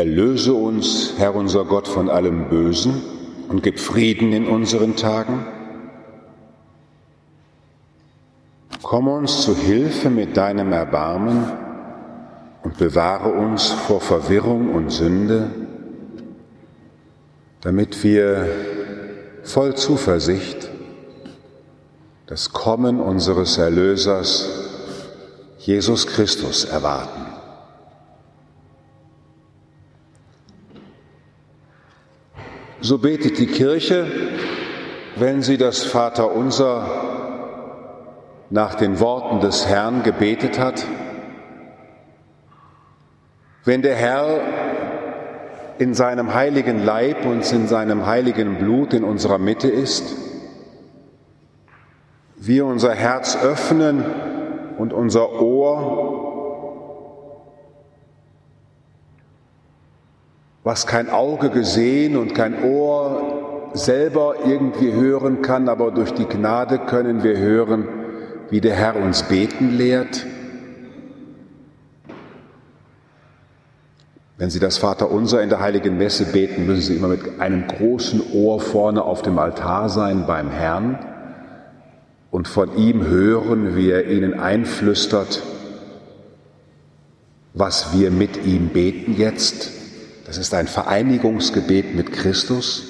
Erlöse uns, Herr unser Gott, von allem Bösen und gib Frieden in unseren Tagen. Komm uns zu Hilfe mit deinem Erbarmen und bewahre uns vor Verwirrung und Sünde, damit wir voll Zuversicht das Kommen unseres Erlösers Jesus Christus erwarten. So betet die Kirche, wenn sie das Vaterunser nach den Worten des Herrn gebetet hat. Wenn der Herr in seinem heiligen Leib und in seinem heiligen Blut in unserer Mitte ist, wir unser Herz öffnen und unser Ohr was kein Auge gesehen und kein Ohr selber irgendwie hören kann, aber durch die Gnade können wir hören, wie der Herr uns beten lehrt. Wenn Sie das Vaterunser in der heiligen Messe beten, müssen Sie immer mit einem großen Ohr vorne auf dem Altar sein beim Herrn und von ihm hören, wie er Ihnen einflüstert, was wir mit ihm beten jetzt das ist ein Vereinigungsgebet mit Christus.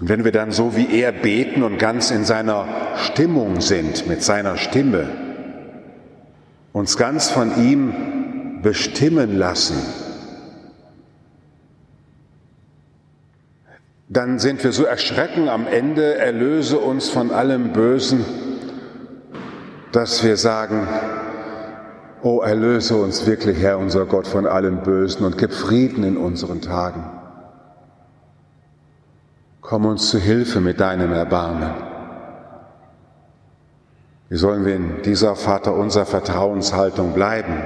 Und wenn wir dann so wie er beten und ganz in seiner Stimmung sind, mit seiner Stimme, uns ganz von ihm bestimmen lassen, dann sind wir so erschrecken am Ende, erlöse uns von allem Bösen, dass wir sagen, O erlöse uns wirklich, Herr unser Gott, von allen Bösen und gib Frieden in unseren Tagen. Komm uns zu Hilfe mit deinem Erbarmen. Wie sollen wir in dieser Vater unserer Vertrauenshaltung bleiben?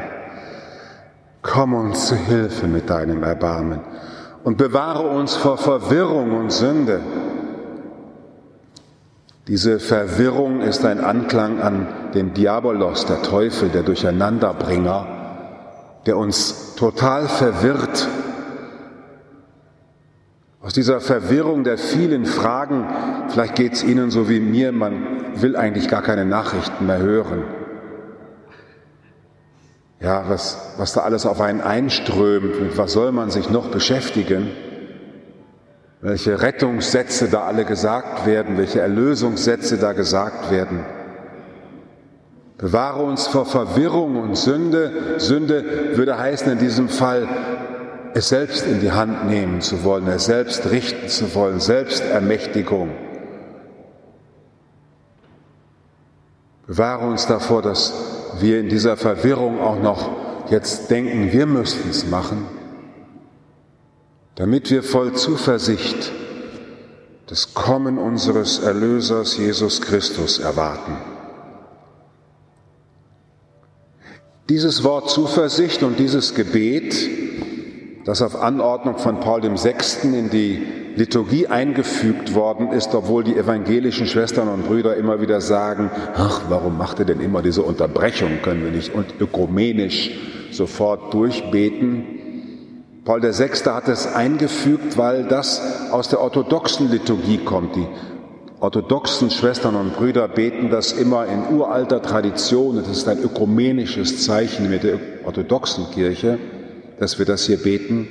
Komm uns zu Hilfe mit deinem Erbarmen und bewahre uns vor Verwirrung und Sünde diese Verwirrung ist ein Anklang an den Diabolos, der Teufel, der Durcheinanderbringer, der uns total verwirrt. Aus dieser Verwirrung der vielen Fragen, vielleicht geht es Ihnen so wie mir, man will eigentlich gar keine Nachrichten mehr hören. Ja, was, was da alles auf einen einströmt, mit was soll man sich noch beschäftigen? Welche Rettungssätze da alle gesagt werden, welche Erlösungssätze da gesagt werden. Bewahre uns vor Verwirrung und Sünde. Sünde würde heißen in diesem Fall, es selbst in die Hand nehmen zu wollen, es selbst richten zu wollen, Selbstermächtigung. Bewahre uns davor, dass wir in dieser Verwirrung auch noch jetzt denken, wir müssten es machen damit wir voll Zuversicht das Kommen unseres Erlösers Jesus Christus erwarten. Dieses Wort Zuversicht und dieses Gebet, das auf Anordnung von Paul VI. in die Liturgie eingefügt worden ist, obwohl die evangelischen Schwestern und Brüder immer wieder sagen, ach, warum macht ihr denn immer diese Unterbrechung? Können wir nicht ökumenisch sofort durchbeten? Paul VI. hat es eingefügt, weil das aus der orthodoxen Liturgie kommt. Die orthodoxen Schwestern und Brüder beten das immer in uralter Tradition. Es ist ein ökumenisches Zeichen mit der orthodoxen Kirche, dass wir das hier beten.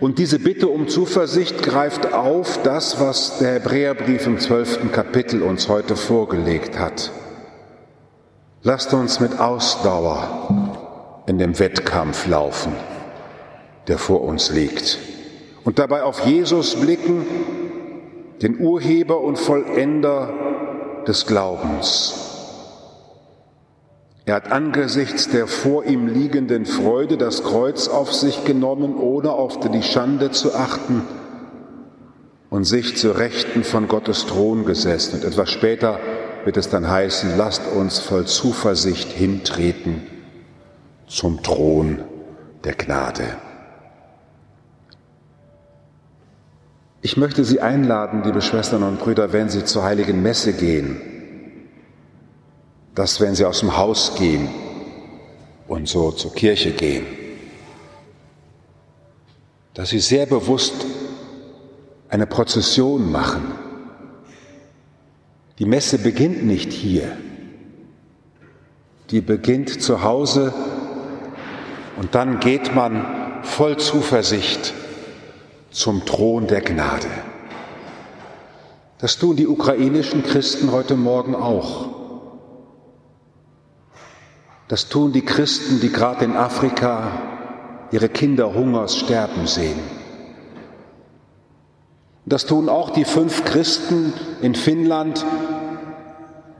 Und diese Bitte um Zuversicht greift auf das, was der Hebräerbrief im zwölften Kapitel uns heute vorgelegt hat. Lasst uns mit Ausdauer in dem Wettkampf laufen der vor uns liegt. Und dabei auf Jesus blicken, den Urheber und Vollender des Glaubens. Er hat angesichts der vor ihm liegenden Freude das Kreuz auf sich genommen, ohne auf die Schande zu achten und sich zu Rechten von Gottes Thron gesessen. Und etwas später wird es dann heißen, lasst uns voll Zuversicht hintreten zum Thron der Gnade. Ich möchte Sie einladen, liebe Schwestern und Brüder, wenn Sie zur heiligen Messe gehen, dass wenn Sie aus dem Haus gehen und so zur Kirche gehen, dass sie sehr bewusst eine Prozession machen. Die Messe beginnt nicht hier, die beginnt zu Hause und dann geht man voll Zuversicht zum Thron der Gnade. Das tun die ukrainischen Christen heute Morgen auch. Das tun die Christen, die gerade in Afrika ihre Kinder hungers sterben sehen. Das tun auch die fünf Christen in Finnland,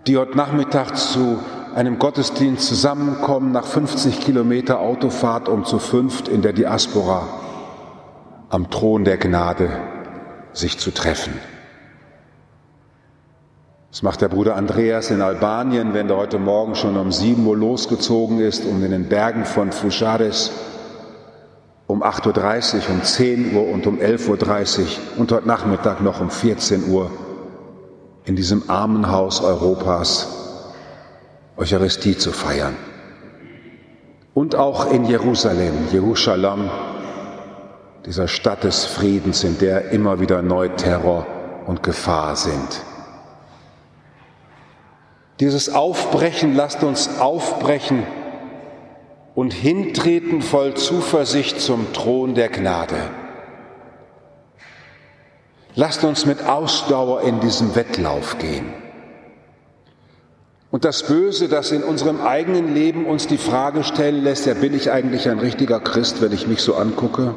die heute Nachmittag zu einem Gottesdienst zusammenkommen nach 50 Kilometer Autofahrt, um zu fünft in der Diaspora am Thron der Gnade sich zu treffen. Das macht der Bruder Andreas in Albanien, wenn er heute Morgen schon um 7 Uhr losgezogen ist, um in den Bergen von Fushares um 8.30 Uhr, um 10 Uhr und um 11.30 Uhr und heute Nachmittag noch um 14 Uhr in diesem Armenhaus Europas Eucharistie zu feiern. Und auch in Jerusalem, Jerusalem, dieser Stadt des Friedens, in der immer wieder neu Terror und Gefahr sind. Dieses Aufbrechen, lasst uns aufbrechen und hintreten voll Zuversicht zum Thron der Gnade. Lasst uns mit Ausdauer in diesem Wettlauf gehen. Und das Böse, das in unserem eigenen Leben uns die Frage stellen lässt, ja, bin ich eigentlich ein richtiger Christ, wenn ich mich so angucke?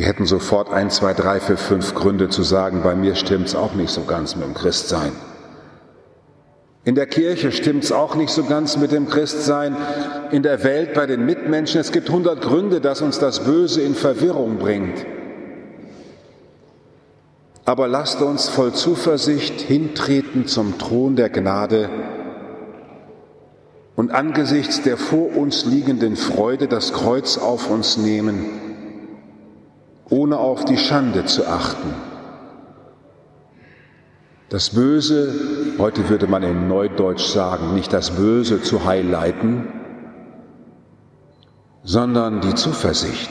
Wir hätten sofort ein, zwei, drei, vier, fünf Gründe zu sagen, bei mir stimmt's auch nicht so ganz mit dem Christsein. In der Kirche stimmt's auch nicht so ganz mit dem Christsein. In der Welt, bei den Mitmenschen. Es gibt hundert Gründe, dass uns das Böse in Verwirrung bringt. Aber lasst uns voll Zuversicht hintreten zum Thron der Gnade und angesichts der vor uns liegenden Freude das Kreuz auf uns nehmen, ohne auf die Schande zu achten. Das Böse, heute würde man in Neudeutsch sagen, nicht das Böse zu highlighten, sondern die Zuversicht.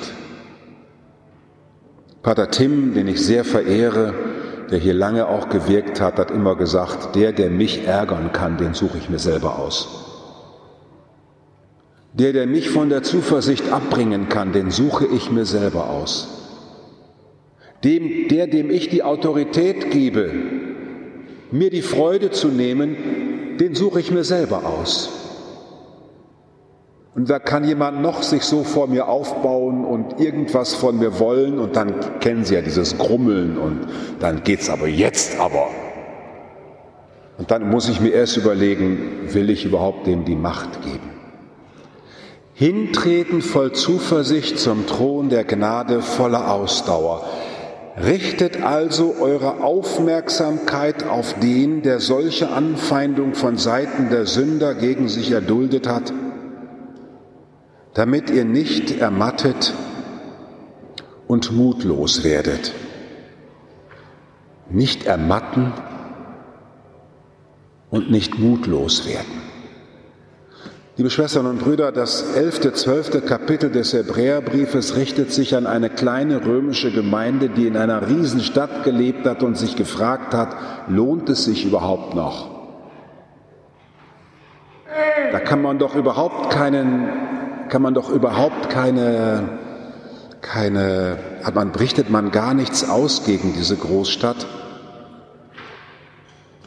Pater Tim, den ich sehr verehre, der hier lange auch gewirkt hat, hat immer gesagt, der, der mich ärgern kann, den suche ich mir selber aus. Der, der mich von der Zuversicht abbringen kann, den suche ich mir selber aus. Dem, der, dem ich die Autorität gebe, mir die Freude zu nehmen, den suche ich mir selber aus. Und da kann jemand noch sich so vor mir aufbauen und irgendwas von mir wollen und dann kennen Sie ja dieses Grummeln und dann geht's aber jetzt aber. Und dann muss ich mir erst überlegen, will ich überhaupt dem die Macht geben? Hintreten voll Zuversicht zum Thron der Gnade voller Ausdauer. Richtet also eure Aufmerksamkeit auf den, der solche Anfeindung von Seiten der Sünder gegen sich erduldet hat damit ihr nicht ermattet und mutlos werdet. Nicht ermatten und nicht mutlos werden. Liebe Schwestern und Brüder, das elfte, zwölfte Kapitel des Hebräerbriefes richtet sich an eine kleine römische Gemeinde, die in einer Riesenstadt gelebt hat und sich gefragt hat, lohnt es sich überhaupt noch? Da kann man doch überhaupt keinen kann man doch überhaupt keine, keine, hat man, richtet man gar nichts aus gegen diese Großstadt.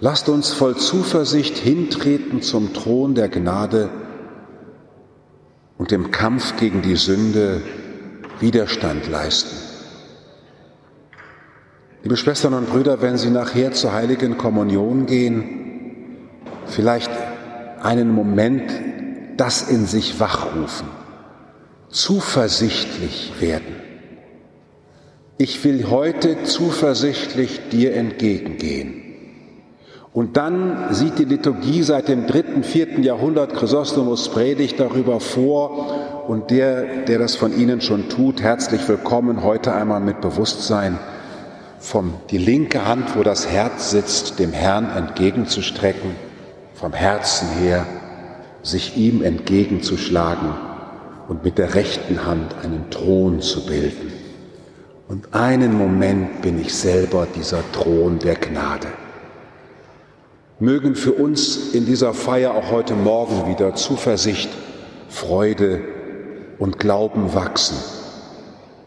Lasst uns voll Zuversicht hintreten zum Thron der Gnade und dem Kampf gegen die Sünde Widerstand leisten. Liebe Schwestern und Brüder, wenn Sie nachher zur heiligen Kommunion gehen, vielleicht einen Moment das in sich wachrufen, zuversichtlich werden. Ich will heute zuversichtlich dir entgegengehen. Und dann sieht die Liturgie seit dem dritten, vierten Jahrhundert Chrysostomus Predigt darüber vor und der, der das von Ihnen schon tut, herzlich willkommen heute einmal mit Bewusstsein, vom die linke Hand, wo das Herz sitzt, dem Herrn entgegenzustrecken, vom Herzen her sich ihm entgegenzuschlagen und mit der rechten Hand einen Thron zu bilden. Und einen Moment bin ich selber dieser Thron der Gnade. Mögen für uns in dieser Feier auch heute Morgen wieder Zuversicht, Freude und Glauben wachsen,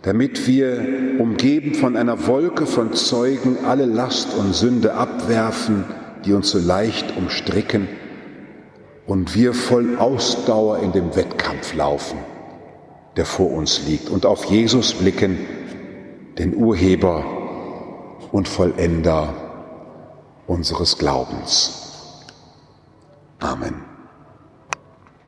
damit wir, umgeben von einer Wolke von Zeugen, alle Last und Sünde abwerfen, die uns so leicht umstricken, und wir voll Ausdauer in dem Wettkampf laufen, der vor uns liegt, und auf Jesus blicken, den Urheber und Vollender unseres Glaubens. Amen.